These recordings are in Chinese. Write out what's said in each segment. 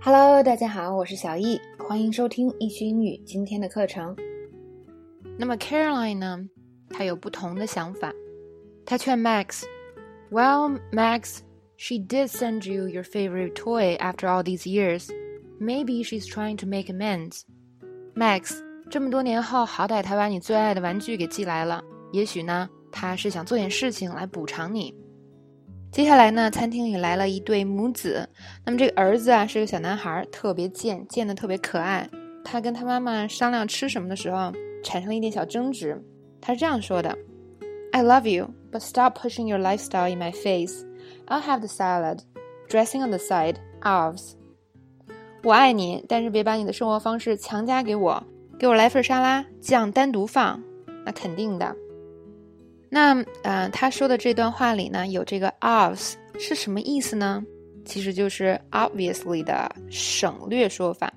Hello，大家好，我是小易，欢迎收听易趣英语今天的课程。那么 Caroline 呢，她有不同的想法。她劝 Max，Well Max, she did send you your favorite toy after all these years. Maybe she's trying to make amends. Max，这么多年后，好歹她把你最爱的玩具给寄来了，也许呢，她是想做点事情来补偿你。接下来呢，餐厅里来了一对母子。那么这个儿子啊是个小男孩，特别贱，贱的特别可爱。他跟他妈妈商量吃什么的时候，产生了一点小争执。他是这样说的：“I love you, but stop pushing your lifestyle in my face. I'll have the salad, dressing on the side, ours.” 我爱你，但是别把你的生活方式强加给我。给我来份沙拉，酱单独放。那肯定的。那呃，他说的这段话里呢，有这个 ofs 是什么意思呢？其实就是 obviously 的省略说法。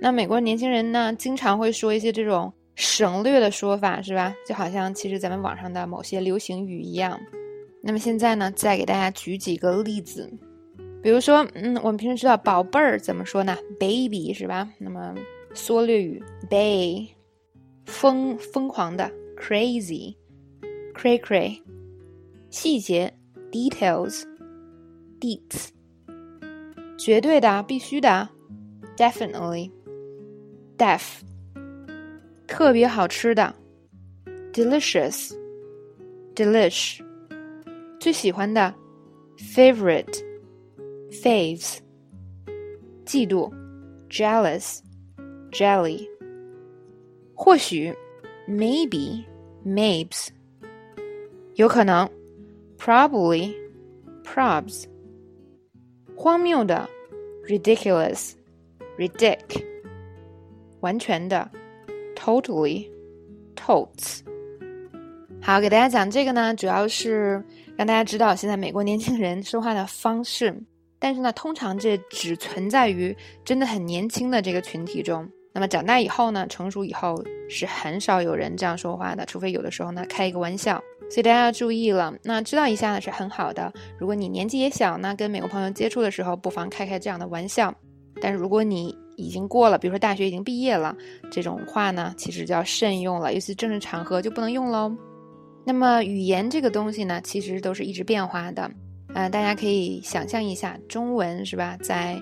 那美国年轻人呢，经常会说一些这种省略的说法，是吧？就好像其实咱们网上的某些流行语一样。那么现在呢，再给大家举几个例子，比如说，嗯，我们平时知道宝贝儿怎么说呢？baby 是吧？那么缩略语 bay，疯疯狂的 crazy。cray cray，细节 details，deets，绝对的、必须的，definitely，deaf，特别好吃的，delicious，delish，最喜欢的，favorite，faves，嫉妒，jealous，jelly，或许，maybe，mabes。 有可能，probably, probs，荒谬的，ridiculous, ridic，完全的，totally, totes。好，给大家讲这个呢，主要是让大家知道现在美国年轻人说话的方式，但是呢，通常这只存在于真的很年轻的这个群体中。那么长大以后呢，成熟以后是很少有人这样说话的，除非有的时候呢开一个玩笑。所以大家要注意了，那知道一下呢是很好的。如果你年纪也小，那跟美国朋友接触的时候，不妨开开这样的玩笑。但是如果你已经过了，比如说大学已经毕业了，这种话呢，其实就要慎用了，尤其正式场合就不能用喽。那么语言这个东西呢，其实都是一直变化的。呃，大家可以想象一下，中文是吧，在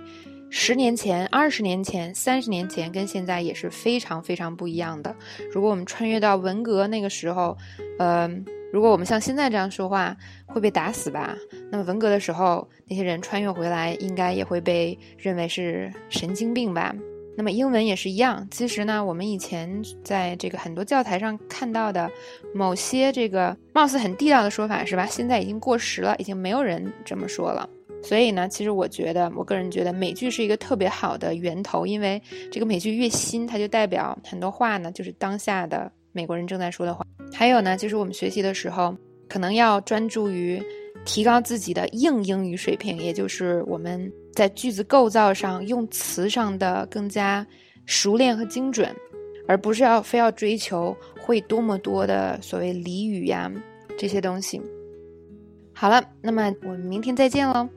十年前、二十年前、三十年前，跟现在也是非常非常不一样的。如果我们穿越到文革那个时候，呃。如果我们像现在这样说话，会被打死吧？那么文革的时候，那些人穿越回来，应该也会被认为是神经病吧？那么英文也是一样。其实呢，我们以前在这个很多教材上看到的某些这个貌似很地道的说法，是吧？现在已经过时了，已经没有人这么说了。所以呢，其实我觉得，我个人觉得美剧是一个特别好的源头，因为这个美剧越新，它就代表很多话呢，就是当下的。美国人正在说的话，还有呢，就是我们学习的时候，可能要专注于提高自己的硬英语水平，也就是我们在句子构造上、用词上的更加熟练和精准，而不是要非要追求会多么多的所谓俚语呀这些东西。好了，那么我们明天再见喽。